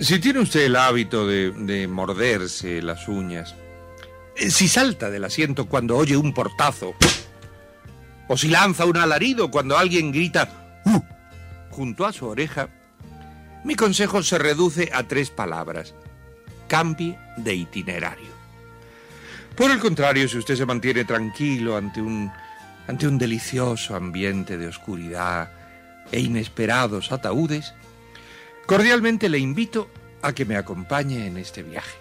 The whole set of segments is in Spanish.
Si tiene usted el hábito de, de morderse las uñas, eh, si salta del asiento cuando oye un portazo, o si lanza un alarido cuando alguien grita "Uh", junto a su oreja, mi consejo se reduce a tres palabras. Cambie de itinerario. Por el contrario, si usted se mantiene tranquilo ante un, ante un delicioso ambiente de oscuridad e inesperados ataúdes, cordialmente le invito a que me acompañe en este viaje.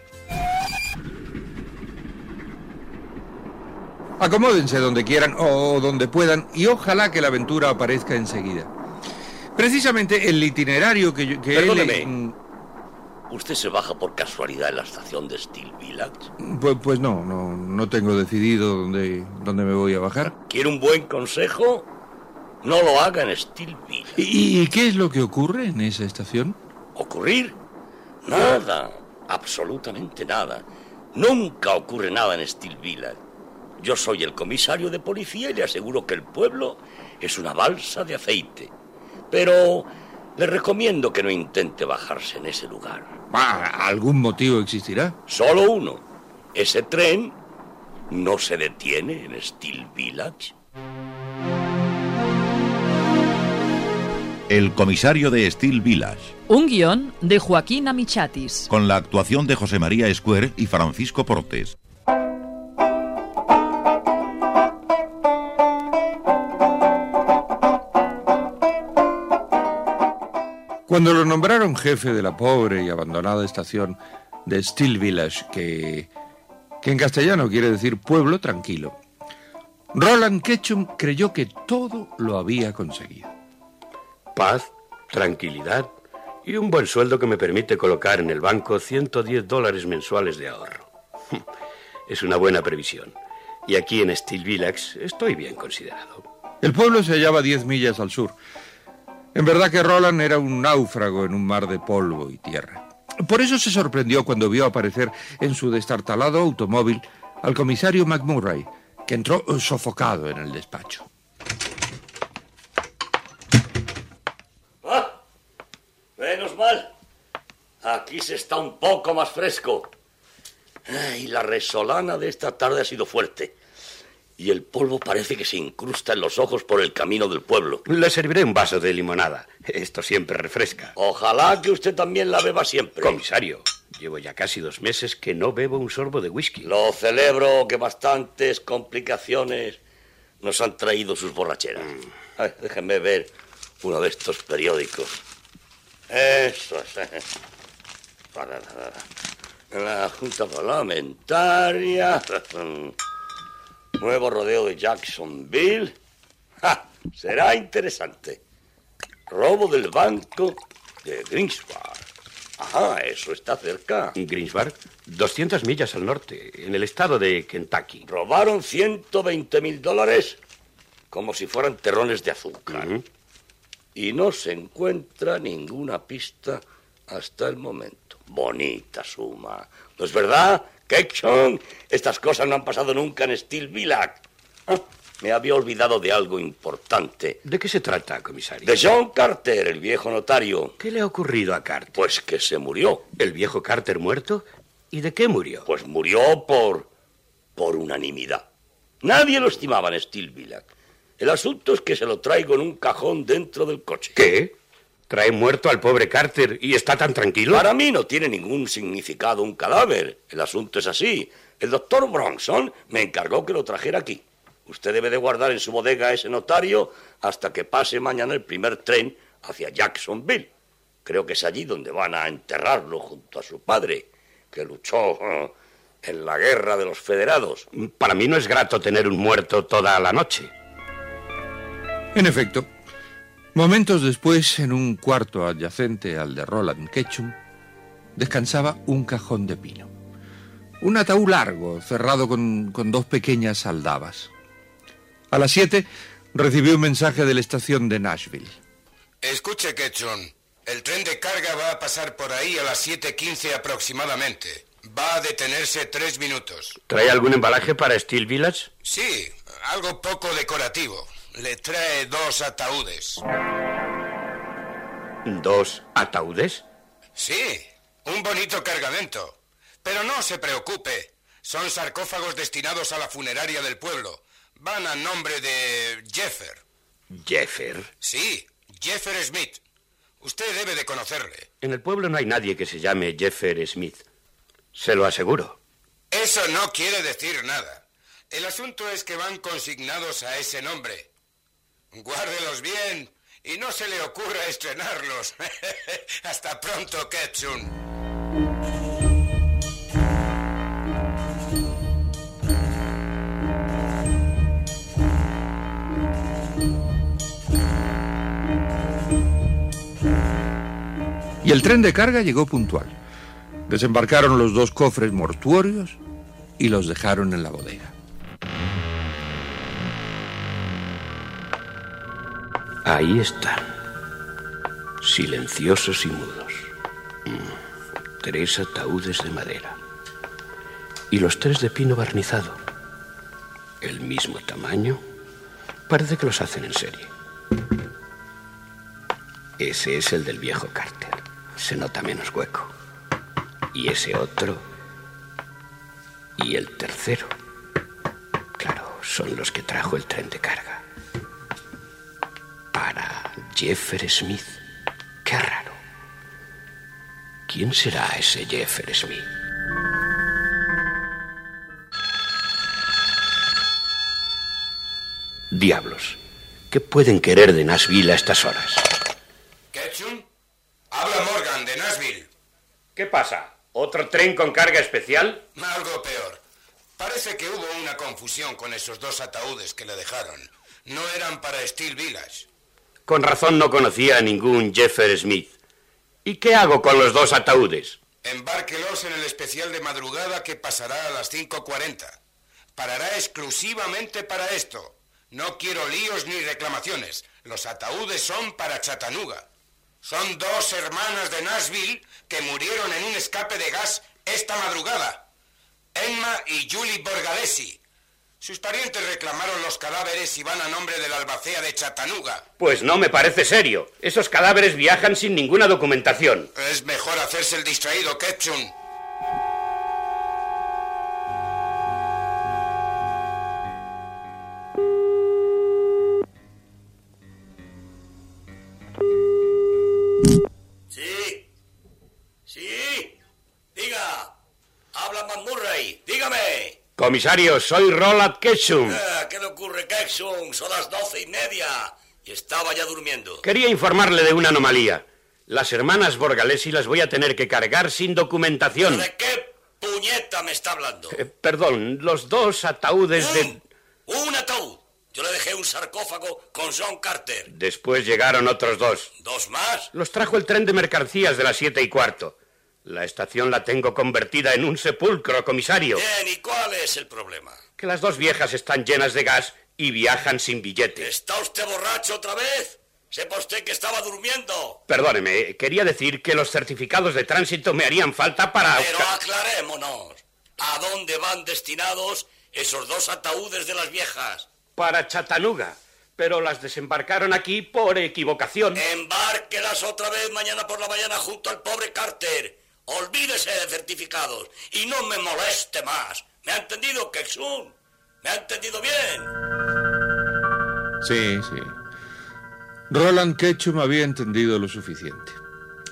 Acomódense donde quieran o donde puedan y ojalá que la aventura aparezca enseguida. Precisamente el itinerario que, yo- que él- Perdóneme. ¿Usted se baja por casualidad en la estación de Steel Village? Pues, pues no, no, no tengo decidido dónde, dónde me voy a bajar. ¿Quiere un buen consejo? No lo haga en Steel Village. ¿Y, y qué es lo que ocurre en esa estación? ¿Ocurrir? Nada, absolutamente nada. Nunca ocurre nada en Steel Village. Yo soy el comisario de policía y le aseguro que el pueblo es una balsa de aceite. Pero le recomiendo que no intente bajarse en ese lugar. Ah, ¿Algún motivo existirá? Solo uno. Ese tren no se detiene en Steel Village. El comisario de Steel Village, Un guion de Joaquín Amichatis. con la actuación de José María Escuer y Francisco Portes. Cuando lo nombraron jefe de la pobre y abandonada estación de Steel Village, que, que en castellano quiere decir pueblo tranquilo, Roland Ketchum creyó que todo lo había conseguido. Paz, tranquilidad y un buen sueldo que me permite colocar en el banco 110 dólares mensuales de ahorro. Es una buena previsión. Y aquí en Steel Village estoy bien considerado. El pueblo se hallaba 10 millas al sur. En verdad que Roland era un náufrago en un mar de polvo y tierra. Por eso se sorprendió cuando vio aparecer en su destartalado automóvil al comisario McMurray, que entró sofocado en el despacho. Ah, menos mal. Aquí se está un poco más fresco. Ay, la resolana de esta tarde ha sido fuerte. Y el polvo parece que se incrusta en los ojos por el camino del pueblo. Le serviré un vaso de limonada. Esto siempre refresca. Ojalá que usted también la beba siempre. Comisario, llevo ya casi dos meses que no bebo un sorbo de whisky. Lo celebro que bastantes complicaciones nos han traído sus borracheras. Ay, déjenme ver uno de estos periódicos. Eso es. Para. La Junta Parlamentaria. Nuevo rodeo de Jacksonville. ¡Ja! Será interesante. Robo del banco de Greensburg. Ajá, eso está cerca. Greensburg, 200 millas al norte, en el estado de Kentucky. Robaron 120 mil dólares como si fueran terrones de azúcar. Y no se encuentra ninguna pista hasta el momento. Bonita suma. ¿No es verdad, Ketchum? Estas cosas no han pasado nunca en Steel Village. Ah, me había olvidado de algo importante. ¿De qué se trata, comisario? De John Carter, el viejo notario. ¿Qué le ha ocurrido a Carter? Pues que se murió. ¿El viejo Carter muerto? ¿Y de qué murió? Pues murió por. por unanimidad. Nadie lo estimaba en Steel Village. El asunto es que se lo traigo en un cajón dentro del coche. ¿Qué? ¿Trae muerto al pobre Carter y está tan tranquilo? Para mí no tiene ningún significado un cadáver. El asunto es así. El doctor Bronson me encargó que lo trajera aquí. Usted debe de guardar en su bodega ese notario hasta que pase mañana el primer tren hacia Jacksonville. Creo que es allí donde van a enterrarlo junto a su padre, que luchó eh, en la guerra de los federados. Para mí no es grato tener un muerto toda la noche. En efecto, momentos después, en un cuarto adyacente al de Roland Ketchum, descansaba un cajón de pino. Un ataúd largo, cerrado con, con dos pequeñas aldabas. A las siete recibió un mensaje de la estación de Nashville. Escuche, Ketchum. El tren de carga va a pasar por ahí a las 7.15 aproximadamente. Va a detenerse tres minutos. ¿Trae algún embalaje para Steel Village? Sí, algo poco decorativo. Le trae dos ataúdes. ¿Dos ataúdes? Sí, un bonito cargamento. Pero no se preocupe. Son sarcófagos destinados a la funeraria del pueblo. Van a nombre de Jeffer. ¿Jeffer? Sí, Jeffer Smith. Usted debe de conocerle. En el pueblo no hay nadie que se llame Jeffer Smith. Se lo aseguro. Eso no quiere decir nada. El asunto es que van consignados a ese nombre. Guárdelos bien y no se le ocurra estrenarlos. Hasta pronto, Ketchum. Y el tren de carga llegó puntual. Desembarcaron los dos cofres mortuorios y los dejaron en la bodega. Ahí están. Silenciosos y mudos. Mm, Tres ataúdes de madera. Y los tres de pino barnizado. El mismo tamaño. Parece que los hacen en serie. Ese es el del viejo Carter. Se nota menos hueco. Y ese otro. Y el tercero. Claro, son los que trajo el tren de carga. Jeffer Smith. Qué raro. ¿Quién será ese Jeffer Smith? Diablos. ¿Qué pueden querer de Nashville a estas horas? Ketchum, habla Morgan de Nashville. ¿Qué pasa? ¿Otro tren con carga especial? Algo peor. Parece que hubo una confusión con esos dos ataúdes que le dejaron. No eran para Steel Village. Con razón no conocía a ningún Jeffer Smith. ¿Y qué hago con los dos ataúdes? Embárquelos en el especial de madrugada que pasará a las 5.40. Parará exclusivamente para esto. No quiero líos ni reclamaciones. Los ataúdes son para Chattanooga. Son dos hermanas de Nashville que murieron en un escape de gas esta madrugada. Emma y Julie Borgalesi. Sus parientes reclamaron los cadáveres y van a nombre de la albacea de Chattanooga. Pues no me parece serio. Esos cadáveres viajan sin ninguna documentación. Es mejor hacerse el distraído, Ketchum. Sí. Sí. Diga. Habla McMurray. Dígame. Comisario, soy Roland Ketchum. Ah, ¿Qué le ocurre, Ketchum? Son las doce y media. Y estaba ya durmiendo. Quería informarle de una anomalía. Las hermanas Borgalesi las voy a tener que cargar sin documentación. ¿De qué puñeta me está hablando? Eh, perdón, los dos ataúdes de... Un, un ataúd. Yo le dejé un sarcófago con John Carter. Después llegaron otros dos. ¿Dos más? Los trajo el tren de mercancías de las siete y cuarto. La estación la tengo convertida en un sepulcro, comisario. Bien, ¿y cuál es el problema? Que las dos viejas están llenas de gas y viajan sin billete. ¿Está usted borracho otra vez? Sepa usted que estaba durmiendo. Perdóneme, quería decir que los certificados de tránsito me harían falta para... Pero aclarémonos. ¿A dónde van destinados esos dos ataúdes de las viejas? Para Chattanooga. Pero las desembarcaron aquí por equivocación. Embárquelas otra vez mañana por la mañana junto al pobre Carter. Olvídese de certificados y no me moleste más. ¿Me ha entendido, Kexun? ¿Me ha entendido bien? Sí, sí. Roland Ketchum había entendido lo suficiente.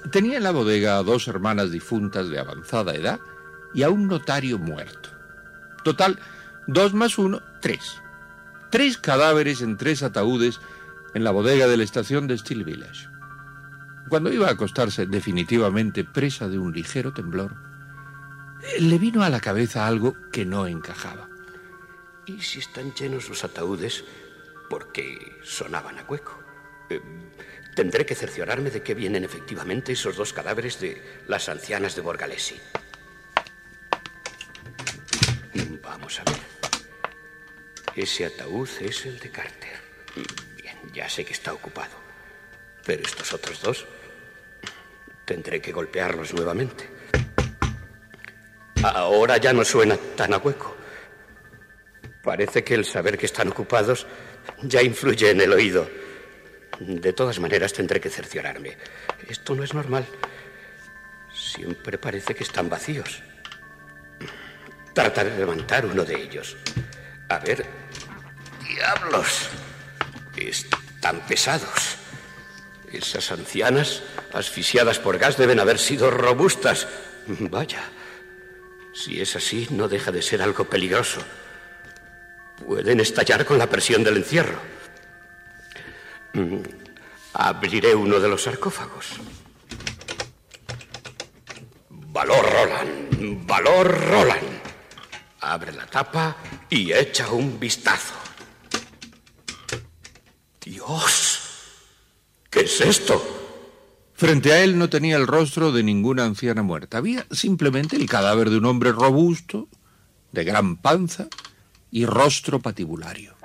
Tenía en la bodega a dos hermanas difuntas de avanzada edad y a un notario muerto. Total, dos más uno, tres. Tres cadáveres en tres ataúdes en la bodega de la estación de Steel Village. Cuando iba a acostarse definitivamente presa de un ligero temblor, le vino a la cabeza algo que no encajaba. ¿Y si están llenos los ataúdes porque sonaban a hueco? Eh, tendré que cerciorarme de que vienen efectivamente esos dos cadáveres de las ancianas de Borgalesi. Vamos a ver. Ese ataúd es el de Carter. Bien, ya sé que está ocupado. Pero estos otros dos tendré que golpearlos nuevamente. Ahora ya no suena tan a hueco. Parece que el saber que están ocupados ya influye en el oído. De todas maneras tendré que cerciorarme. Esto no es normal. Siempre parece que están vacíos. Trataré de levantar uno de ellos. A ver. ¡Diablos! Están pesados. Esas ancianas, asfixiadas por gas, deben haber sido robustas. Vaya. Si es así, no deja de ser algo peligroso. Pueden estallar con la presión del encierro. Mm, abriré uno de los sarcófagos. Valor Roland, valor Roland. Abre la tapa y echa un vistazo. Dios, ¿qué es esto? Frente a él no tenía el rostro de ninguna anciana muerta. Había simplemente el cadáver de un hombre robusto, de gran panza y rostro patibulario.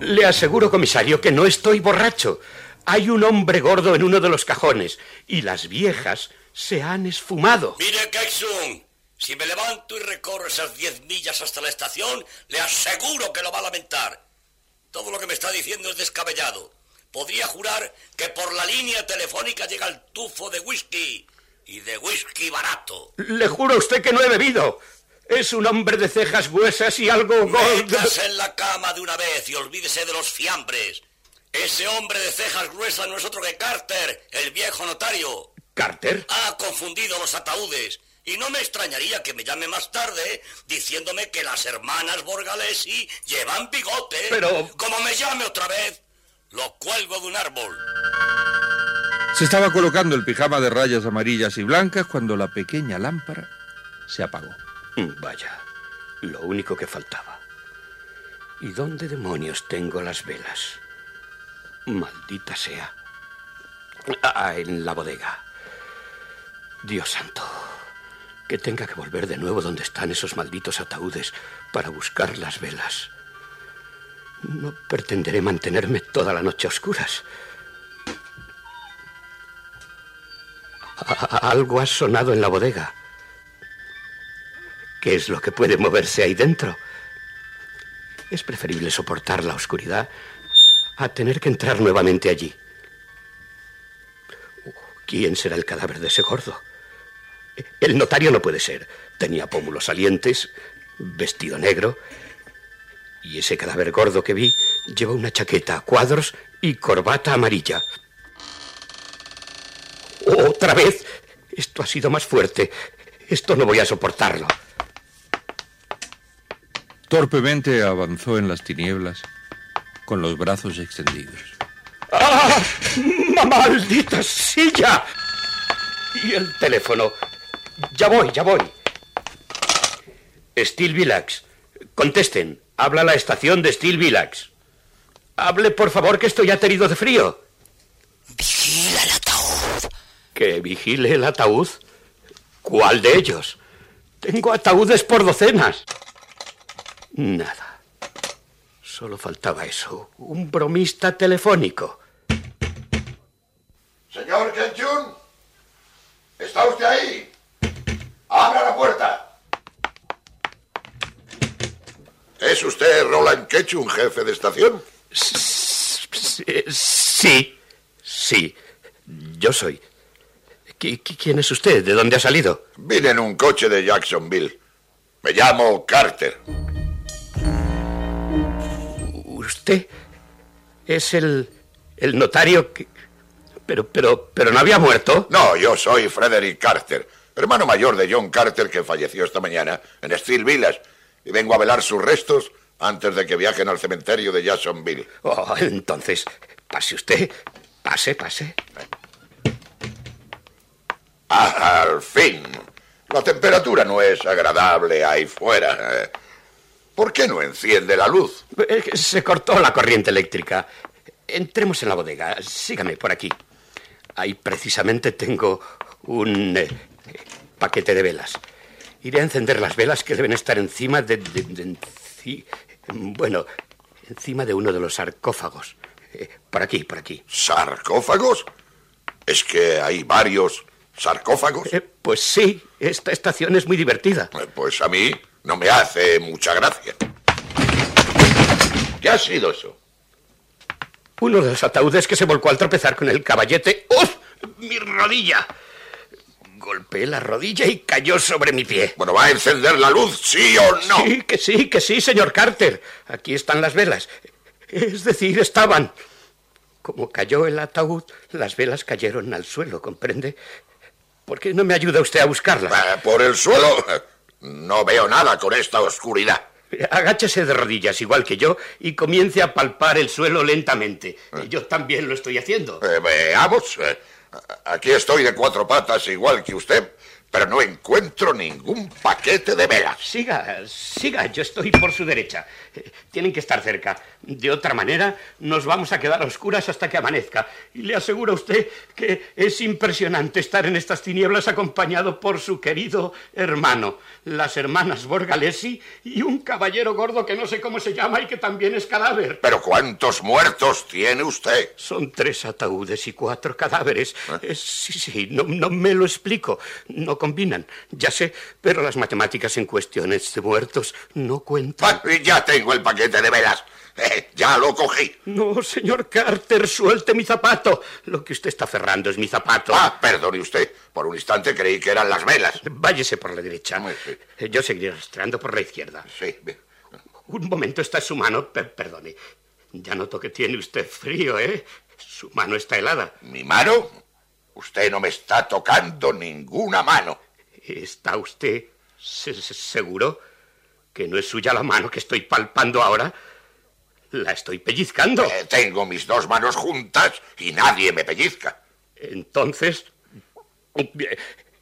Le aseguro, comisario, que no estoy borracho. Hay un hombre gordo en uno de los cajones y las viejas se han esfumado. Mire, Kexun, si me levanto y recorro esas diez millas hasta la estación, le aseguro que lo va a lamentar. Todo lo que me está diciendo es descabellado. Podría jurar que por la línea telefónica llega el tufo de whisky y de whisky barato. Le juro a usted que no he bebido. Es un hombre de cejas gruesas y algo gordo. Métase en la cama de una vez y olvídese de los fiambres. Ese hombre de cejas gruesas no es otro que Carter, el viejo notario. ¿Carter? Ha confundido los ataúdes. Y no me extrañaría que me llame más tarde diciéndome que las hermanas Borgalesi llevan bigote. Pero... Como me llame otra vez, lo cuelgo de un árbol. Se estaba colocando el pijama de rayas amarillas y blancas cuando la pequeña lámpara se apagó. Mm, Vaya, lo único que faltaba. ¿Y dónde demonios tengo las velas? Maldita sea. Ah, en la bodega. Dios santo. Que tenga que volver de nuevo donde están esos malditos ataúdes para buscar las velas. No pretenderé mantenerme toda la noche a oscuras. Algo ha sonado en la bodega. ¿Qué es lo que puede moverse ahí dentro? Es preferible soportar la oscuridad a tener que entrar nuevamente allí. ¿Quién será el cadáver de ese gordo? El notario no puede ser. Tenía pómulos salientes, vestido negro. Y ese cadáver gordo que vi lleva una chaqueta a cuadros y corbata amarilla. ¡Otra vez! Esto ha sido más fuerte. Esto no voy a soportarlo. Torpemente avanzó en las tinieblas con los brazos extendidos. ¡Ah! ¡Maldita silla! Y el teléfono. Ya voy, ya voy. Steel Villax. Contesten. Habla la estación de Steel Villax. Hable, por favor, que estoy aterido de frío. Vigila el ataúd. ¿Que vigile el ataúd? ¿Cuál de ellos? Tengo ataúdes por docenas. Nada. Solo faltaba eso. Un bromista telefónico. Señor Kenchun, ¿está usted ahí? ¡Abra la puerta! ¿Es usted Roland Ketchum, jefe de estación? Sí, sí. Yo soy. ¿Quién es usted? ¿De dónde ha salido? Vine en un coche de Jacksonville. Me llamo Carter. ¿Usted es el, el notario que... Pero, pero, pero no había muerto. No, yo soy Frederick Carter, hermano mayor de John Carter que falleció esta mañana en Steel Village. Y vengo a velar sus restos antes de que viajen al cementerio de Jacksonville. Oh, entonces, pase usted. Pase, pase. Ah, al fin. La temperatura no es agradable ahí fuera. ¿Por qué no enciende la luz? Se cortó la corriente eléctrica. Entremos en la bodega. Sígame por aquí. Ahí precisamente tengo un eh, paquete de velas. Iré a encender las velas que deben estar encima de, bueno, encima de uno de los sarcófagos. Eh, por aquí, por aquí. ¿Sarcófagos? ¿Es que hay varios sarcófagos? Eh, pues sí, esta estación es muy divertida. pues a mí no me hace mucha gracia. ¿Qué ha sido eso? Uno de los ataúdes que se volcó al tropezar con el caballete. ¡Uf! ¡Mi rodilla! Golpeé la rodilla y cayó sobre mi pie. Bueno, ¿va a encender la luz, sí o no? Sí, que sí, que sí, señor Carter. Aquí están las velas. Es decir, estaban. Como cayó el ataúd, las velas cayeron al suelo, ¿comprende? ¿Por qué no me ayuda usted a buscarlas? Eh, ¿Por el suelo? No veo nada con esta oscuridad. Agáchese de rodillas, igual que yo, y comience a palpar el suelo lentamente. Eh. Yo también lo estoy haciendo. Eh, veamos. Aquí estoy de cuatro patas, igual que usted, pero no encuentro ningún paquete de velas. Siga, siga, yo estoy por su derecha. Tienen que estar cerca. De otra manera, nos vamos a quedar a oscuras hasta que amanezca. Y le aseguro a usted que es impresionante estar en estas tinieblas acompañado por su querido hermano, las hermanas Borgalesi y un caballero gordo que no sé cómo se llama y que también es cadáver. ¿Pero cuántos muertos tiene usted? Son tres ataúdes y cuatro cadáveres. ¿Eh? sí, sí, no, no me lo explico. No combinan, ya sé, pero las matemáticas en cuestiones de muertos no cuentan. ya tengo el paquete de velas. Eh, ya lo cogí. No, señor Carter, suelte mi zapato. Lo que usted está cerrando es mi zapato. Ah, perdone usted. Por un instante creí que eran las velas. Váyese por la derecha. Eh, yo seguiré arrastrando por la izquierda. Sí. Un momento, está en su mano. perdone. Ya noto que tiene usted frío, ¿eh? Su mano está helada. ¿Mi mano? Usted no me está tocando ninguna mano. ¿Está usted seguro que no es suya la mano que estoy palpando ahora? La estoy pellizcando. Eh, tengo mis dos manos juntas y nadie me pellizca. Entonces...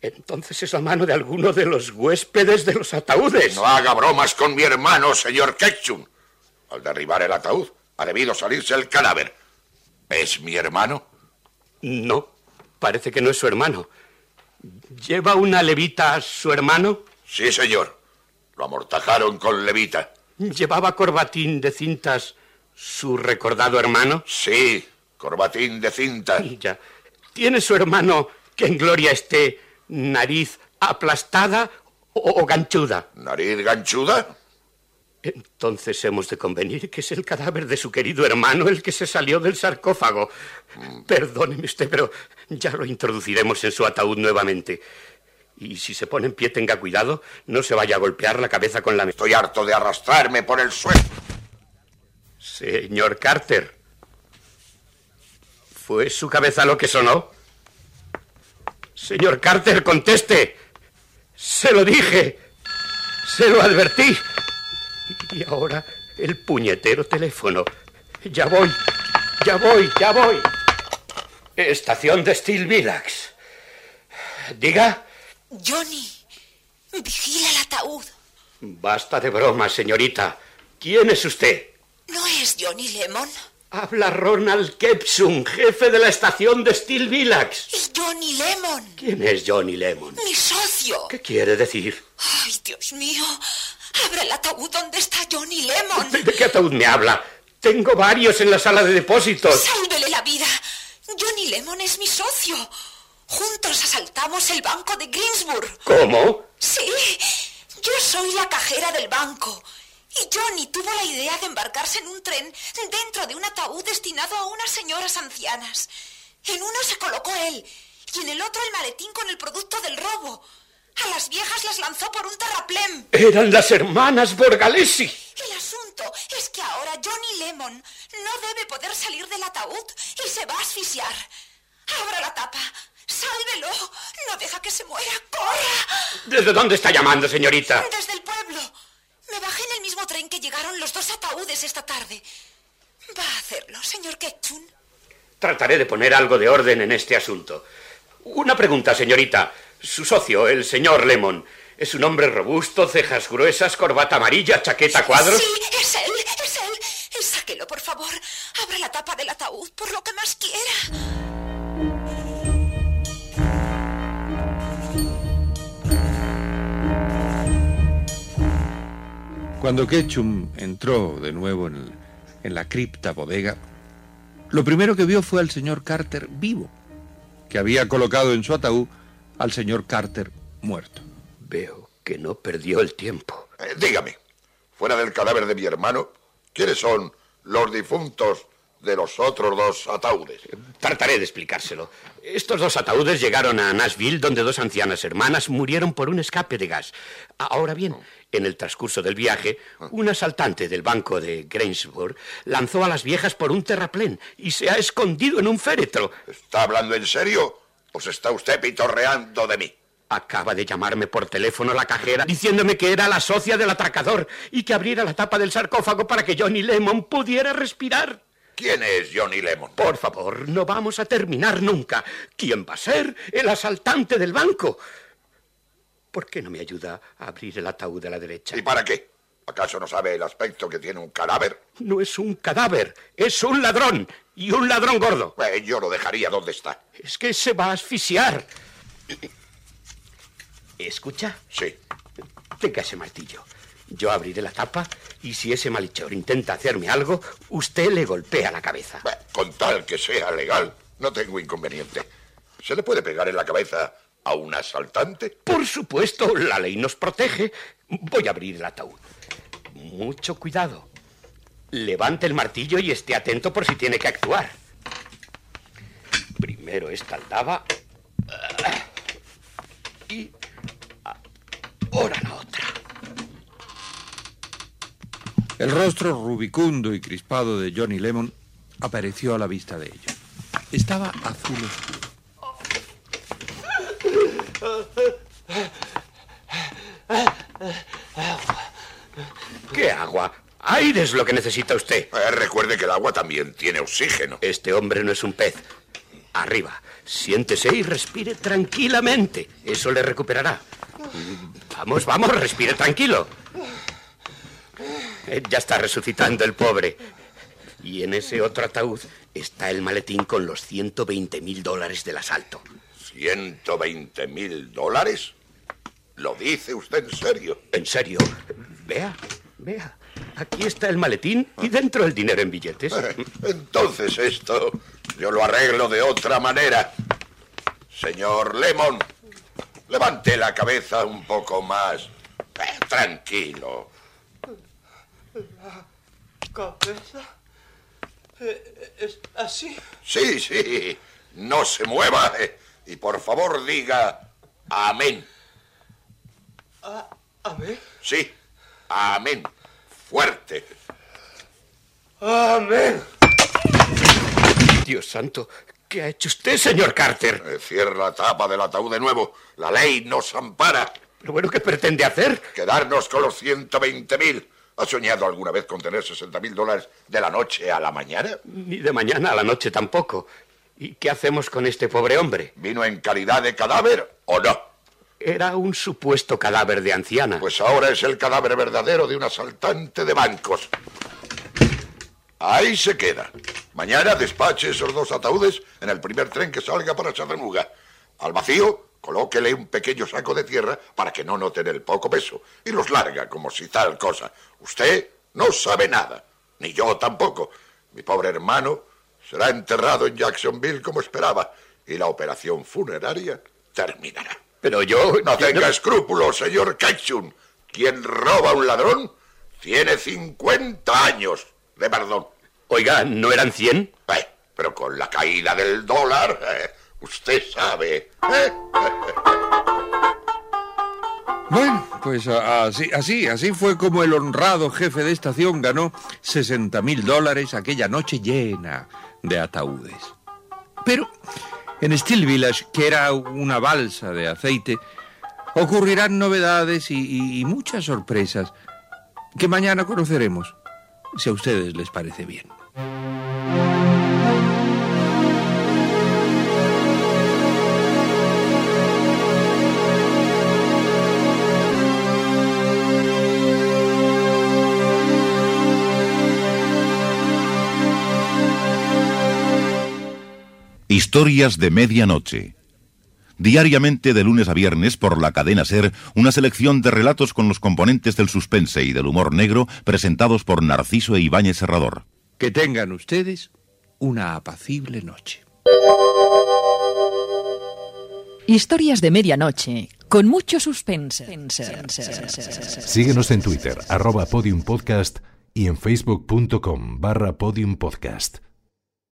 Entonces es la mano de alguno de los huéspedes de los ataúdes. No haga bromas con mi hermano, señor Ketchum. Al derribar el ataúd ha debido salirse el cadáver. ¿Es mi hermano? No. Parece que no es su hermano. ¿Lleva una levita a su hermano? Sí, señor. Lo amortajaron con levita. ¿Llevaba corbatín de cintas su recordado hermano? Sí, corbatín de cintas. Ya. ¿Tiene su hermano, que en gloria esté, nariz aplastada o ganchuda? ¿Nariz ganchuda? Entonces hemos de convenir que es el cadáver de su querido hermano el que se salió del sarcófago. Perdóneme usted, pero ya lo introduciremos en su ataúd nuevamente. Y si se pone en pie, tenga cuidado, no se vaya a golpear la cabeza con la... Estoy harto de arrastrarme por el suelo. Señor Carter, ¿fue su cabeza lo que sonó? Señor Carter, conteste. Se lo dije. Se lo advertí. Y ahora el puñetero teléfono. Ya voy, ya voy, ya voy. Estación de Steel Villax. Diga. Johnny, vigila el ataúd. Basta de bromas, señorita. ¿Quién es usted? ¿No es Johnny Lemon? Habla Ronald Kepsum, jefe de la estación de Steel Villax. ¿Y Johnny Lemon? ¿Quién es Johnny Lemon? Mi socio. ¿Qué quiere decir? Ay, Dios mío. Abre el ataúd donde está Johnny Lemon. ¿De, qué ataúd me habla? Tengo varios en la sala de depósitos. Sálvele la vida. Johnny Lemon es mi socio. Juntos asaltamos el banco de Greensburg. ¿Cómo? Sí. Yo soy la cajera del banco. Y Johnny tuvo la idea de embarcarse en un tren dentro de un ataúd destinado a unas señoras ancianas. En uno se colocó él y en el otro el maletín con el producto del robo. A las viejas las lanzó por un terraplén. Eran las hermanas Borgalesi. El asunto es que ahora Johnny Lemon no debe poder salir del ataúd y se va a asfixiar. Abra la tapa. Sálvelo. No deja que se muera. ¡Corra! ¿Desde dónde está llamando, señorita? Desde el pueblo. Me bajé en el mismo tren que llegaron los dos ataúdes esta tarde. Va a hacerlo, señor Ketchum. Trataré de poner algo de orden en este asunto. Una pregunta, señorita. Su socio, el señor Lemon, es un hombre robusto, cejas gruesas, corbata amarilla, chaqueta cuadros. Sí, es él, es él. Sáquelo, por favor. Abra la tapa del ataúd por lo que más quiera. Cuando Ketchum entró de nuevo en, el- en la cripta bodega, lo primero que vio fue al señor Carter vivo, que había colocado en su ataúd al señor Carter muerto. Veo que no perdió el tiempo. Eh, dígame, fuera del cadáver de mi hermano, ¿quiénes son los difuntos de los otros dos ataúdes? Trataré de explicárselo. Estos dos ataúdes llegaron a Nashville, donde dos ancianas hermanas murieron por un escape de gas. Ahora bien, en el transcurso del viaje, un asaltante del banco de Grangeburg lanzó a las viejas por un terraplén y se ha escondido en un féretro. ¿Está hablando en serio se está usted pitorreando de mí? Acaba de llamarme por teléfono la cajera diciéndome que era la socia del atracador y que abriera la tapa del sarcófago para que Johnny Lemon pudiera respirar. ¿Quién es Johnny Lemon? Por favor, no vamos a terminar nunca. ¿Quién va a ser el asaltante del banco? ¿Por qué no me ayuda a abrir el ataúd de la derecha? ¿Y para qué? ¿Acaso no sabe el aspecto que tiene un cadáver? No es un cadáver, es un ladrón. Y un ladrón gordo. Eh, yo lo dejaría donde está. Es que se va a asfixiar. ¿Escucha? Sí. Tenga ese martillo. Yo abriré la tapa y si ese malhechor intenta hacerme algo, usted le golpea la cabeza. Bah, Con tal que sea legal, no tengo inconveniente. ¿Se le puede pegar en la cabeza a un asaltante? Por supuesto, la ley nos protege. Voy a abrir el ataúd. Mucho cuidado. Levante el martillo y esté atento por si tiene que actuar. Primero esta aldaba. Y ahora la otra. El rostro rubicundo y crispado de Johnny Lemon apareció a la vista de ellos. Estaba azul oscuro. ¿Qué agua? Aire es lo que necesita usted. Eh, recuerde que el agua también tiene oxígeno. Este hombre no es un pez. Arriba, siéntese y respire tranquilamente. Eso le recuperará. Vamos, vamos, respire tranquilo. Eh, Ya está resucitando el pobre. Y en ese otro ataúd está el maletín con los 120 mil dólares del asalto. ¿120 mil dólares? ¿Lo dice usted en serio? ¿En serio? Vea, vea. Aquí está el maletín y dentro el dinero en billetes. Eh, Entonces esto yo lo arreglo de otra manera. Señor Lemon, levante la cabeza un poco más. Eh, tranquilo. ¿Cabeza? Eh, ¿Es así? Sí, sí. No se mueva. eh, Y por favor diga amén. Ah, a ver. Sí, amén. Fuerte. Amén. Dios santo, ¿qué ha hecho usted, señor Carter? Eh, Cierra la tapa del ataúd de nuevo. La ley nos ampara. ¿Lo bueno que pretende hacer? Quedarnos con los 120 mil. ¿Ha soñado alguna vez con tener 60 mil dólares de la noche a la mañana? Ni de mañana a la noche tampoco. ¿Y qué hacemos con este pobre hombre? ¿Vino en calidad de cadáver o no? Era un supuesto cadáver de anciana. Pues ahora es el cadáver verdadero de un asaltante de bancos. Ahí se queda. Mañana despache esos dos ataúdes en el primer tren que salga para Chattanooga. Al vacío, colóquele un pequeño saco de tierra para que no noten el poco peso y los larga como si tal cosa. Usted no sabe nada, ni yo tampoco. Mi pobre hermano será enterrado en Jacksonville como esperaba y la operación funeraria terminará. Pero yo... No tenga escrúpulos, señor Ketchum. Quien roba a un ladrón tiene 50 años de perdón. Oiga, ¿no eran 100? Eh, pero con la caída del dólar, eh, Usted sabe. ¿eh? Bueno, pues así, así, así fue como el honrado jefe de estación ganó 60 mil dólares aquella noche llena de ataúdes. Pero en Steel Village, que era una balsa de aceite, ocurrirán novedades y, y muchas sorpresas que mañana conoceremos, si a ustedes les parece bien. Historias de Medianoche. Diariamente de lunes a viernes por la cadena Ser, una selección de relatos con los componentes del suspense y del humor negro presentados por Narciso e Ibáñez Serrador. Que tengan ustedes una apacible noche. Historias de medianoche, con mucho suspense. Síguenos en Twitter, arroba podiumpodcast y en facebook.com barra podiumpodcast.